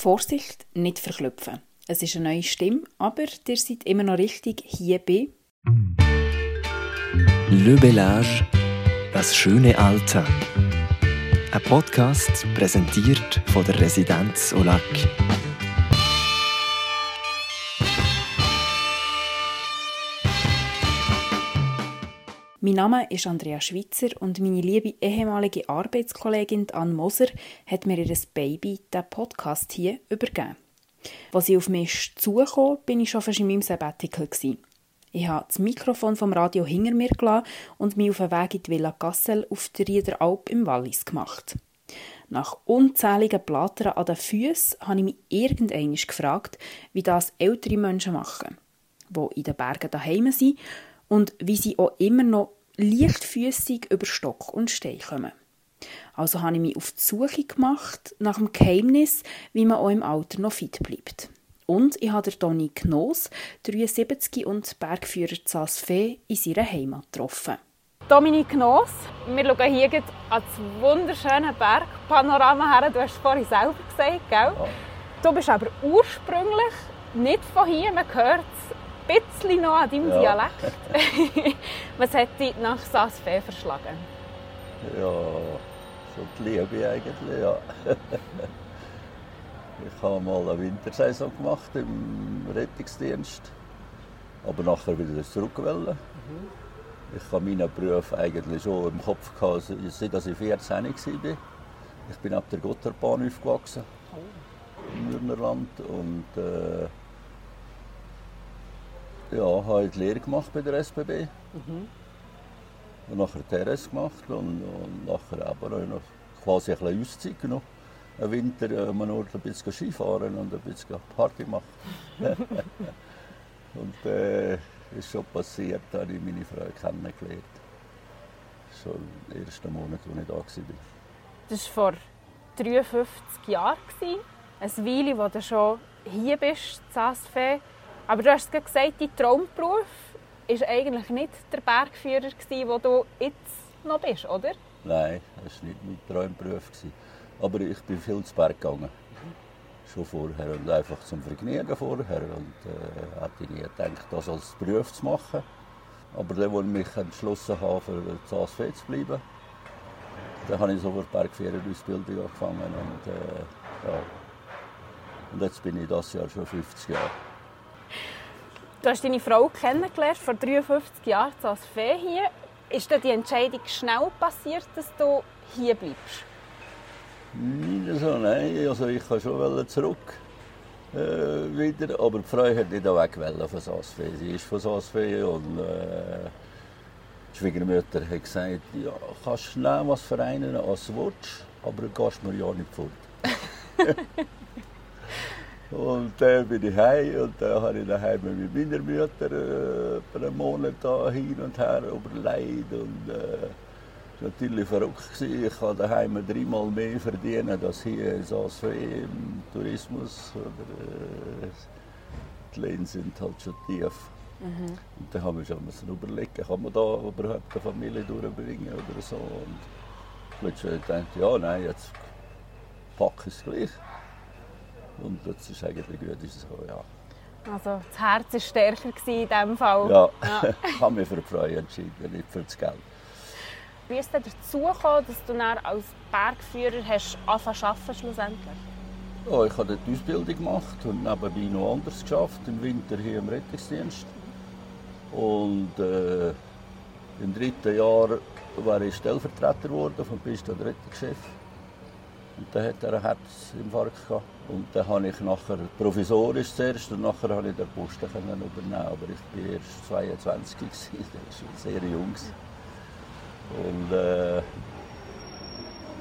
Vorsicht, nicht verklüpfen. Es ist eine neue Stimme, aber ihr seid immer noch richtig hier bei Le Bellage, das schöne Alter. Ein Podcast präsentiert von der Residenz Olac. Name ist Andrea Schweitzer und meine liebe ehemalige Arbeitskollegin Anne Moser hat mir ihr Baby, den Podcast hier, übergeben. Als sie auf mich zukam, bin ich schon fast in meinem Sabbatical. Ich habe das Mikrofon vom Radio hinter mir gelassen und mich auf den Weg in die Villa Gassel auf der Riederalp im Wallis gemacht. Nach unzähligen Blattern an den Füßen habe ich mich irgendwann gefragt, wie das ältere Menschen machen, die in den Bergen daheim sind und wie sie auch immer noch leichtfüßig über Stock und Stein kommen. Also habe ich mich auf die Suche gemacht nach dem Geheimnis, wie man auch im Alter noch fit bleibt. Und ich habe Toni Knoss, 73 und Bergführer Zasfee, in seiner Heimat getroffen. Dominik Knoss, wir schauen hier an das wunderschöne Bergpanorama her. Du hast es vorhin selber gesagt, gell? Ja. Du bist aber ursprünglich nicht von hier, man hört es bisschen noch an deinem ja. Dialekt. Was hat dich nach Saas-Fee verschlagen? Ja, so die Liebe eigentlich, ja. ich habe mal eine Wintersaison gemacht im Rettungsdienst, aber nachher wieder zurückgewählt. Mhm. Ich habe meinen Beruf eigentlich schon im Kopf gehabt, seit ich 14 war. Ich bin ab der Gotthardbahn aufgewachsen, oh. im Nürnberland. Und, äh, ja, habe die Lehre gemacht bei der SBB. Mhm. Und nachher TRS gemacht und, und nachher aber noch quasi ein bisschen Auszeit genommen. Im Winter äh, man nur ein bisschen Skifahren und ein bisschen Party machen. und äh, ist schon passiert, da habe ich meine Frau kennengelernt. Schon im ersten Monat, als ich da war. Das war vor 53 Jahren. Eine Weile, wo du schon hier bist, in. Aber du hast gesagt, dein Traumberuf war eigentlich nicht der Bergführer, wo du jetzt noch bist, oder? Nein, das war nicht mein Traumberuf. Aber ich bin viel zu Berg gegangen. Schon vorher und einfach zum Vergnügen vorher. Und äh, hätte nie gedacht, das als Beruf zu machen. Aber dann, als ich mich entschlossen habe, für das ASV zu bleiben, dann habe ich sofort Bergführerausbildung angefangen. Und, äh, ja. und jetzt bin ich das Jahr schon 50 Jahre. Du hast deine Frau kennengelernt vor 53 Jahren als Fee hier. Ist dir die Entscheidung schnell passiert, dass du hier bleibst? Nicht so, nein. Also ich kann schon zurück äh, wieder, aber die Frau hat nicht weg von Saasfee. Sie ist von Saasfee und äh, die Schwiegermutter hat gesagt, ja, kannst schnell was vereinen als du willst, aber du gehst mir ja nicht fort. Und dann bin ich heim und dann habe ich daheim mit meiner Mutter äh, einen Monat da hin und her überlegt. Und äh, natürlich verrückt gewesen. Ich habe daheim dreimal mehr verdienen als hier als im Tourismus. Oder, äh, die Löhne sind halt schon tief. Mhm. Und dann haben wir schon müssen überlegen, kann man da überhaupt eine Familie durchbringen oder so. Und plötzlich dachte ich, ja, nein, jetzt packe ich es gleich. Und das ist eigentlich gut. Ist so, ja. Also das Herz war stärker in diesem Fall? Ja, ja. ich habe mich für die Freude entschieden, nicht für das Geld. Wie ist es dazu gekommen, dass du dann als Bergführer hast angefangen schlussendlich? Ja, ich habe die Ausbildung gemacht und nebenbei noch anders geschafft, im Winter hier im Rettungsdienst. Und äh, im dritten Jahr war ich Stellvertreter geworden vom Piste- und Rettungschef. Und dann hat er einen Herzinfarkt gehabt. Und dann habe ich nachher provisorisch zuerst und nachher habe ich den Posten können übernehmen. Aber ich war erst 22 gewesen, das war sehr jung. Und äh,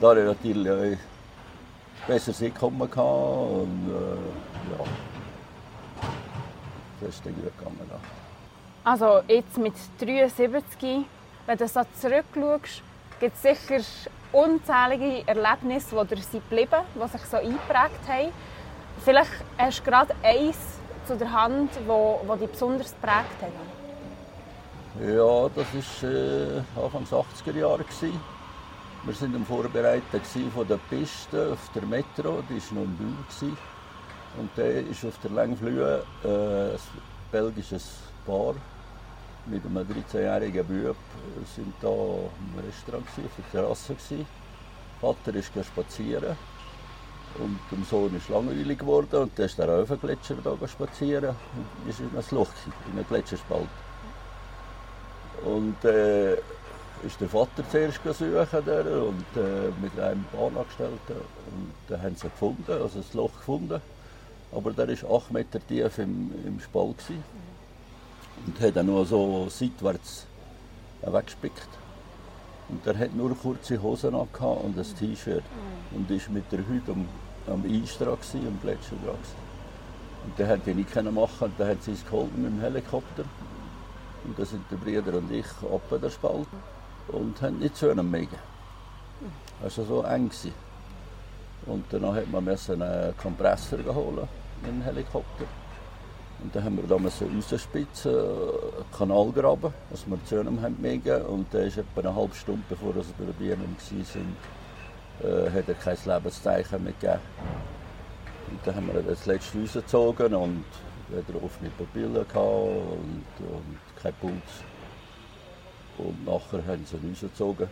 da hatte ich natürlich auch besseres Einkommen gehabt und äh, ja, das ist dann gut gegangen. Also jetzt mit 73, wenn du so zurückschaust, gibt es sicher unzählige Erlebnisse, die dir sind geblieben die sich so eingeprägt haben. Vielleicht hast du gerade eins zu der Hand, wo dich besonders geprägt hat. Ja, das war äh, Anfang der 80er Jahre. Wir waren am Vorbereiten von der Piste auf der Metro, die war noch in Bühl. Und der ist auf der Längflühe äh, ein belgisches Paar mit einem 13-jährigen Bub. Wir sind da im Restaurant, gewesen, auf der Terrasse. Gewesen. Vater ist spazieren und dem Sohn ist langweilig geworden und dann ist der auf den Gletscher da spazieren und ist in ein Loch, in einen Gletscherspalt. Und äh, ist der Vater zuerst suchen der, und äh, mit einem Bahnangestellten und dann haben sie gefunden, also das Loch gefunden. Aber der war acht Meter tief im, im Spalt gewesen. Und hat dann nur so seitwärts weggespickt. Und er hat nur kurze Hosen und ein T-Shirt und ist mit der Hüte am, am Eis dran, gewesen, am Gletscher dran. Und der hat ihn nicht machen und hat sie es geholfen mit dem Helikopter. Und da sind der Bruder und ich ab der Spalt und haben nicht zu einem mögen. Also so eng. Und dann hat man einen Kompressor geholt dem Helikopter. Und dann haben wir da rausspitzen, einen Kanal graben, dass wir zu einem haben mögen. Und dann ist etwa eine halbe Stunde, bevor wir bei der Bienen waren, äh, hat er kein Lebenszeichen mehr gegeben. Und dann haben wir das letzte rausgezogen und wieder offene Pupillen und, und kein Puls. Und nachher haben sie ihn rausgezogen.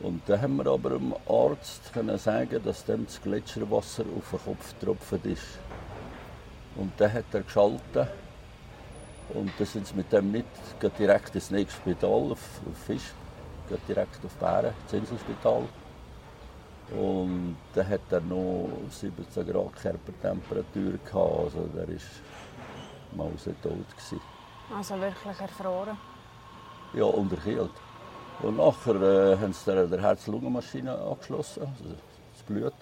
Und dann haben wir aber dem Arzt können sagen, dass dem das Gletscherwasser auf den Kopf getropft ist. Und dann hat er geschaltet. Und dann sind sie mit dem nicht direkt ins nächste Spital, auf, auf Fisch, direkt auf Bären, ins Inselspital. Und dann hat er noch 17 Grad Körpertemperatur gehabt, also der war mausetot. Also wirklich erfroren? Ja, unterkühlt. Und nachher äh, haben sie der Herz-Lungen-Maschine angeschlossen, also das Blut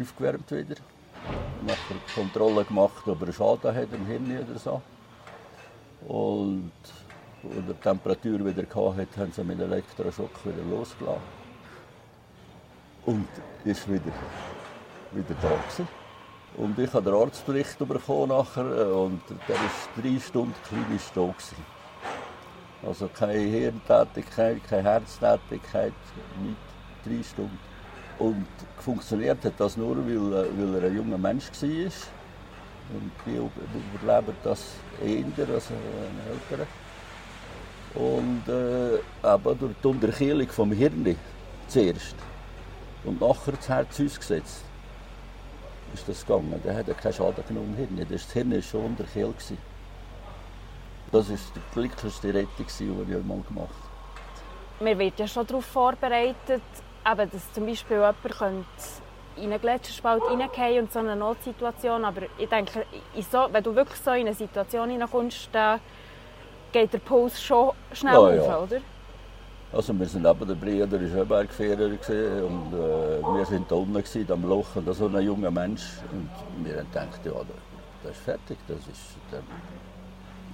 aufgewärmt wieder. Nachher Kontrolle gemacht, ob er Schaden hat im Hirn oder so. Und als er die Temperatur wieder hatte, haben sie mit Elektroschock wieder losgelassen. Und ist wieder, wieder da gewesen. Und ich habe den Arztbericht bekommen nachher äh, und der war drei Stunden klinisch da. Gewesen. Also keine Hirntätigkeit, keine Herztätigkeit, nicht drei Stunden. Und funktioniert hat das nur, weil, weil er ein junger Mensch war. Und die überleben das eher als ein älterer. Und äh, aber durch die Unterkühlung vom Hirn zuerst und nachher das Herz ausgesetzt ist das gegangen. Der hat keinen Schaden genommen Hirn. Das Hirn war schon unterkühlt. Das war die glücklichste Rettung, die ich einmal gemacht habe. Man wird ja schon darauf vorbereitet, eben, dass zum Beispiel jemand in einen Gletscherspalt hineingehen und so eine Notsituation. Aber ich denke, so, wenn du wirklich so in eine Situation hineinkommst, dann geht der Puls schon schnell ja, auf, ja. oder? Also wir sind neben der Brüder, ist ein Bergfahrer und äh, wir sind da unten gewesen, am Loch und so ein junger Mensch und wir haben gedacht, ja, das ist fertig, das ist, dann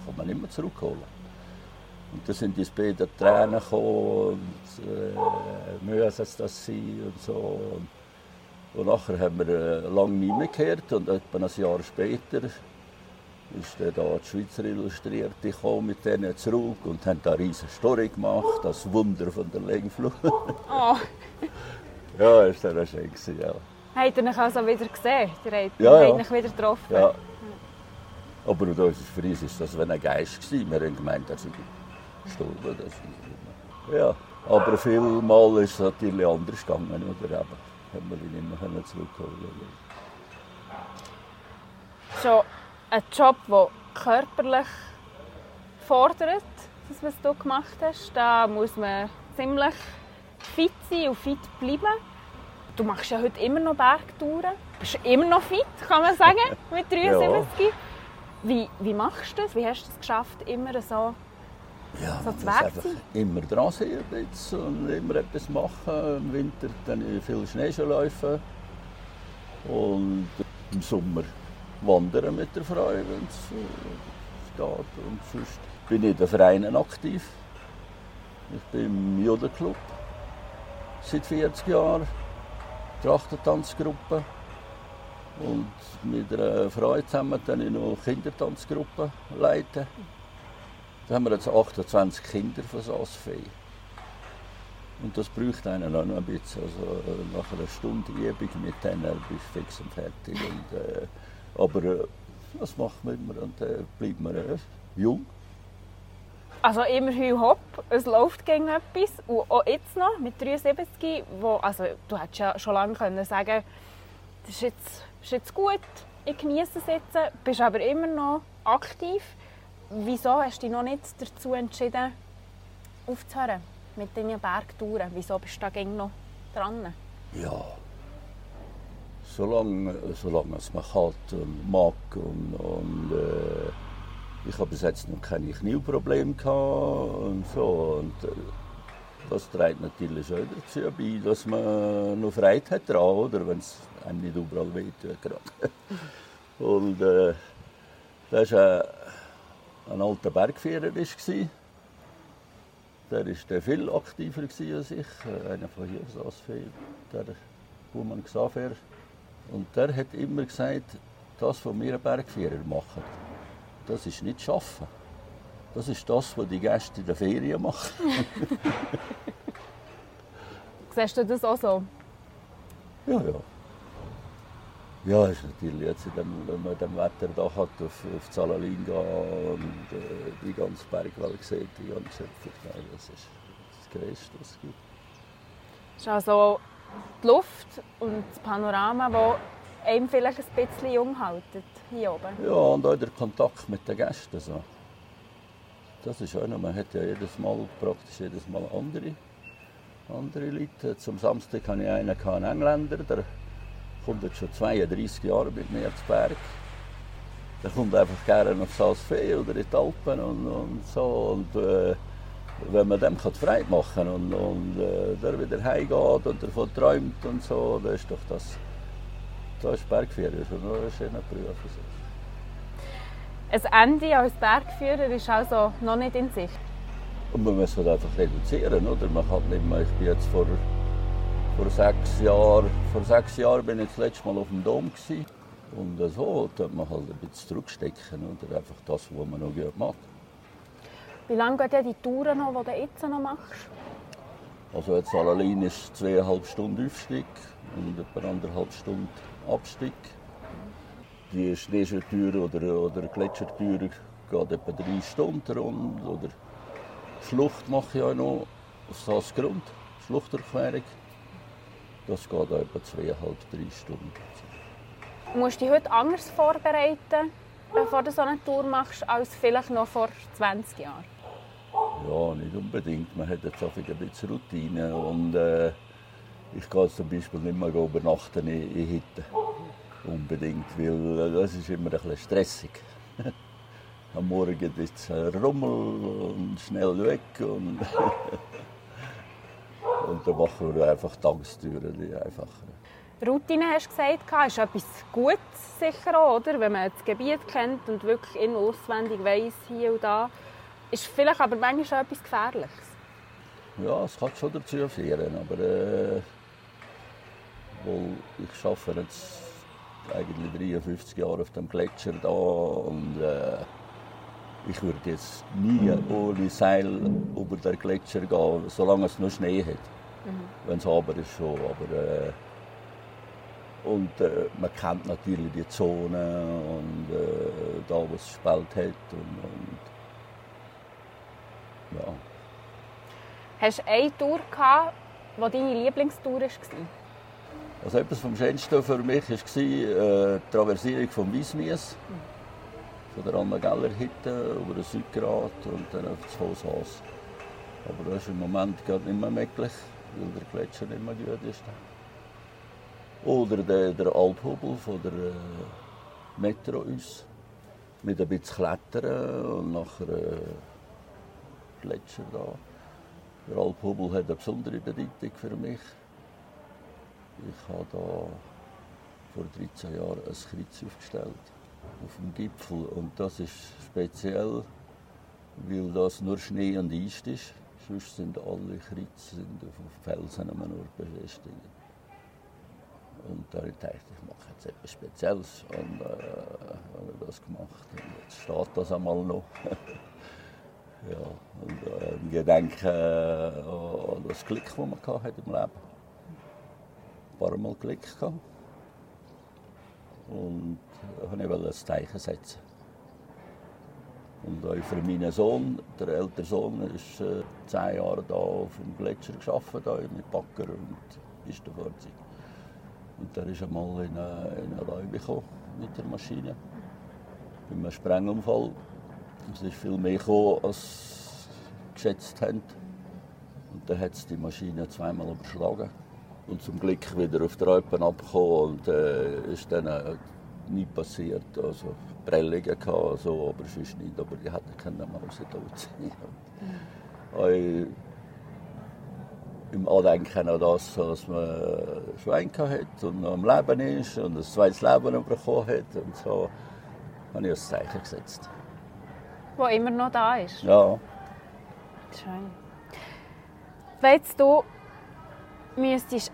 kann man nicht mehr zurückholen. Und dann sind die beiden Tränen gekommen und äh, müssen es das sein und so. Und, und nachher haben wir äh, lange nicht mehr gehört und etwa ein Jahr später ist dann da die Schweizer Illustrierte gekommen mit denen zurück und haben da eine riesige Story gemacht, das Wunder von der Längflut. Oh. ja, das war schön. Gewesen, ja. Habt ihr ihn also wieder gesehen? Ihr habt ja, ihn wieder getroffen? Ja. Aber für uns war das wie ein Geist. Wir haben gemeint, er sei gestorben. Das ja, aber vielmal ist es natürlich anders gegangen. Oder eben, haben wir ihn nicht mehr zurückholen Schon ein Job, der körperlich fordert, das, was du gemacht hast. Da muss man ziemlich fit sein und fit bleiben. Du machst ja heute immer noch Bergtouren. Du bist immer noch fit, kann man sagen, mit 73. ja. wie, wie machst du das? Wie hast du es geschafft, immer so, ja, so sein? Immer dran sein und immer etwas machen. Im Winter dann viel Schneeschuhläufe und im Sommer wandern mit der Frau, wenn es äh, geht. Und sonst bin ich in den Vereinen aktiv. Ich bin im Judenclub seit 40 Jahren, Trachtentanzgruppe. Und mit einer Frau zusammen dann ich noch Kindertanzgruppe leiten. Da haben wir jetzt 28 Kinder von Saasfee. Und das braucht einen auch noch ein bisschen. Also, nach einer Stunde Übung mit denen bist du fix und fertig. Und, äh, aber äh, das macht man immer und äh, bleibt man äh, jung. Also immer Hü Hopp, es läuft gegen etwas. Und auch jetzt noch mit 73, wo, also du hättest ja schon lange können sagen das ist jetzt, ist jetzt gut, ich genieße es jetzt, bist aber immer noch aktiv. Wieso hast du dich noch nicht dazu entschieden, aufzuhören mit deinen Bergtouren? Wieso bist du da noch dran? Ja, solange, solange es man kann und mag. Und, und äh, ich habe bis jetzt noch keine Knieprobleme gehabt und so. Und, äh, das trägt natürlich schon dazu bei, dass man noch Freude hat daran, oder? Wenn es einem nicht überall wehtut. und äh, das war ein alter Bergführer. War. Der war viel aktiver als ich. Einer von hier saß viel, der Buhmann Xaver. Und der hat immer gesagt, das, was wir Bergführer machen, das ist nicht Schaffen. Das ist das, was die Gäste in der Ferien machen. Siehst du das auch so? Ja, ja. Ja, ist natürlich jetzt, in dem, wenn man dem Wetter da hat, auf, auf Zalalin gehen und äh, die ganze Bergwelt sieht, die ganze Nein, das ist das Größte, was es gibt. Das ist also die Luft und das Panorama, das einem vielleicht ein bisschen jung halten, hier oben. Ja, und auch der Kontakt mit den Gästen. So. Das ist auch noch, man hat ja jedes Mal, praktisch jedes Mal andere, andere Leute. Zum Samstag hatte ich einen, einen Engländer, der kommt jetzt schon 32 Jahre mit mir zu Berg. Der kommt einfach gerne auf Salzfee oder in die Alpen und, und so. Und, äh, wenn man dem Freude machen kann und, und äh, der wieder heimgeht und davon träumt und so, dann ist doch das, das ist Bergführer schon ein schöner Beruf. Ein Ende als Bergführer ist also noch nicht in Sicht? Und man muss halt einfach reduzieren, oder? Man kann nicht mehr, ich bin jetzt vor, vor sechs Jahren, vor sechs Jahren bin ich das letzte Mal auf dem Dom gewesen. Und so tut man halt ein bisschen zurückstecken, oder? Einfach das, was man noch gut macht. Wie lange gehen die Touren noch, die du jetzt noch machst? Also jetzt allein ist zweieinhalb Stunden Aufstieg und etwa anderthalb Stunden Abstieg. Die Schneeschuhtüre oder, oder Gletschertüre geht etwa drei Stunden rund. Oder Schlucht mache ich auch noch auf Sassgrund, Schluchterquerung. Das geht etwa zweieinhalb, drei Stunden. Musst du dich heute anders vorbereiten, bevor du so eine Tour machst, als vielleicht noch vor 20 Jahren? Ja, nicht unbedingt. Man hat jetzt einfach ein bisschen Routine. Und, äh, ich gehe zum Beispiel nicht mehr übernachten in, in Hütten. Unbedingt, weil äh, das ist immer ein bisschen stressig. Am Morgen ist es Rummel und schnell weg. Und, und dann machen wir einfach Tagestüren. Die einfach, Routine hast du gesagt, ist etwas Gutes sicher auch, oder? Wenn man das Gebiet kennt und wirklich in auswendig weiß hier und da. Ist vielleicht aber manchmal schon etwas Gefährliches. Ja, es kann schon dazu führen, aber äh, weil ich arbeite jetzt eigentlich 53 Jahre auf dem Gletscher da und äh, ich würde jetzt nie ohne Seil über den Gletscher gehen, solange es noch Schnee hat. Mhm. Wenn es aber ist schon, aber äh, und äh, man kennt natürlich die Zone und äh, da, wo es Spalt hat und, und ja. Hast du eine Tour gehabt, die deine Lieblingstour war? Also etwas vom Schönsten für mich war äh, die Traversierung vom Wiesmies. Von der Anna-Geller Hütte über den Südgrat und dann auf das Haushaus. Aber das ist im Moment gerade nicht mehr möglich, weil der Gletscher nicht mehr gut ist. Oder der, der Alphubel von der äh, Metro uns. Mit ein bisschen Klettern und nachher äh, Gletscher da. Der Alphubel hat eine besondere Bedeutung für mich. Ich habe da vor 13 Jahren ein Kreuz aufgestellt auf dem Gipfel und das ist speziell, weil das nur Schnee und Eis ist. Sonst sind alle Kreuze sind auf Felsen nur befestigt. Und da habe ich gedacht, ich mache jetzt etwas Spezielles und äh, habe das gemacht. Und jetzt steht das einmal noch. Ja, und äh, im Gedenken äh, an das Glück, das man hatte im Leben. Ein paar Mal Glück gehabt. Und da wollte ich ein Zeichen setzen. Und auch für meinen Sohn, der ältere Sohn, ist äh, zehn Jahre da auf dem Gletscher gearbeitet, mit Bagger und Pistenfahrzeug. Und der ist einmal in eine, in Räume gekommen mit der Maschine. Bei einem Sprengunfall. Es ist viel mehr gekommen, als geschätzt haben. Und dann hat es die Maschine zweimal überschlagen. Und zum Glück wieder auf der Alpen abgekommen und äh, ist dann äh, nie passiert. Also Prellungen gehabt, so, aber sonst nicht. Aber die hätten können mal tot sein. Mhm. Im Andenken an das, was man Schwein hat und noch am Leben ist und ein zweites Leben bekommen hat. Und so habe ich ein Zeichen gesetzt. Wo immer noch da ist? Ja. Schön. Wenn du müsstest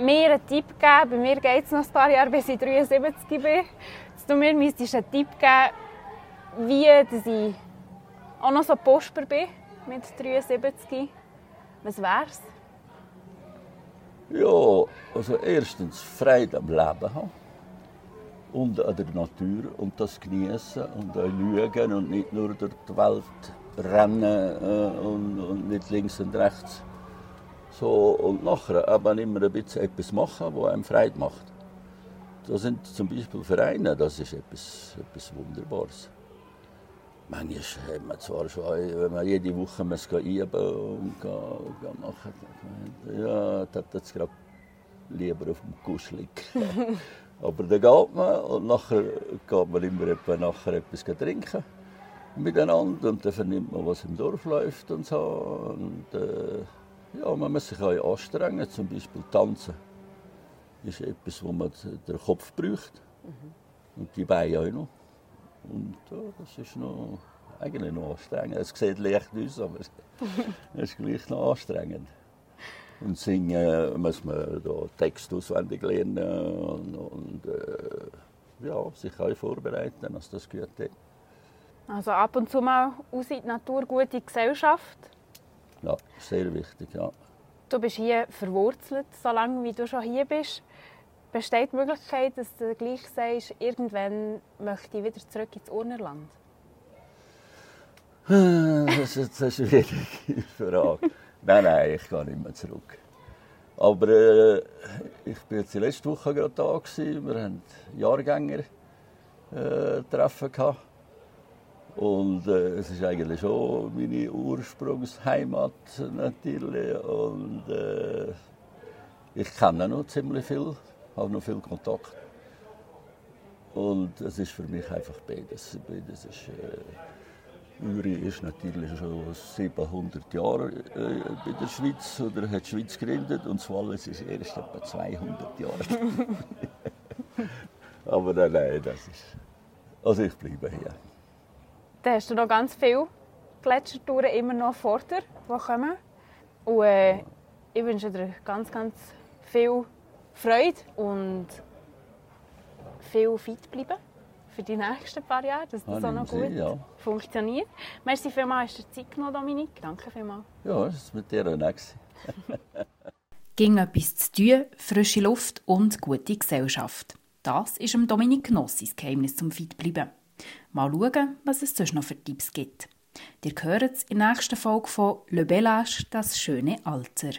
mir einen Tipp geben, bei mir geht es noch ein paar Jahre, bis ich 73 bin, dass du mir einen Tipp geben, wie dass ich auch noch so Posper bin mit 73. Was wär's? Ja, also erstens Freude am Leben haben und an der Natur und das genießen und auch schauen und nicht nur durch die Welt rennen äh, und, und nicht links und rechts. So, und nachher aber immer ein bisschen etwas machen, was einem Freude macht. Das sind zum Beispiel Vereine, das ist etwas, etwas Wunderbares. Manchmal hat man zwar schon, wenn man jede Woche muss üben und gehen, gehen machen, ja, das hat jetzt gerade lieber auf dem Kusch liegen. Aber dann geht man und nachher geht man immer etwa nachher etwas trinken miteinander und dann vernimmt man, was im Dorf läuft und so. Und, äh, ja, man muss sich auch anstrengen, zum Beispiel tanzen. Das ist etwas, wo man den Kopf braucht. Mhm. Und die Beine auch noch. Und ja, das ist noch, eigentlich noch anstrengend. Es sieht leicht aus, aber es ist gleich noch anstrengend. Und singen muss man da Text auswendig lernen und, und äh, ja, sich auch vorbereiten, dass das gut ist. Also ab und zu mal aus in die Natur, gute Gesellschaft. Ja, sehr wichtig, ja. Du bist hier verwurzelt, solange wie du schon hier bist. Besteht die Möglichkeit, dass du gleich sagst, irgendwann möchte ich wieder zurück ins Urnerland? Das ist eine schwierige Frage. nein, nein, ich gehe nicht mehr zurück. Aber äh, ich war jetzt letzte Woche gerade da. Gewesen. Wir hatten Jahrgänger äh. Und äh, es ist eigentlich schon meine Ursprungsheimat natürlich. Und äh, ich kenne noch ziemlich viel, habe noch viel Kontakt. Und es ist für mich einfach beides. beides ist, äh, Uri ist natürlich schon 700 Jahre äh, bei der Schweiz oder hat die Schweiz gegründet und Swallows ist erst etwa 200 Jahre. Aber nein, nein, das ist. Also ich bleibe hier. Dann hast du noch ganz viele Gletschertouren immer noch vor dir, die kommen. Und äh, ich wünsche dir ganz, ganz viel Freude und viel fit bleiben für die nächsten paar Jahre, dass das auch noch gut Sie, ja. funktioniert. Merci vielmals, hast du Zeit genommen, Dominik. Danke vielmals. Ja, das ist mit dir auch nicht. Ging etwas zu tun, frische Luft und gute Gesellschaft. Das ist Dominik Gnossis Geheimnis zum Fitbleiben. Mal schauen, was es sonst noch für Tipps gibt. Ihr hört es in der nächsten Folge von Le Bellage, das schöne Alter.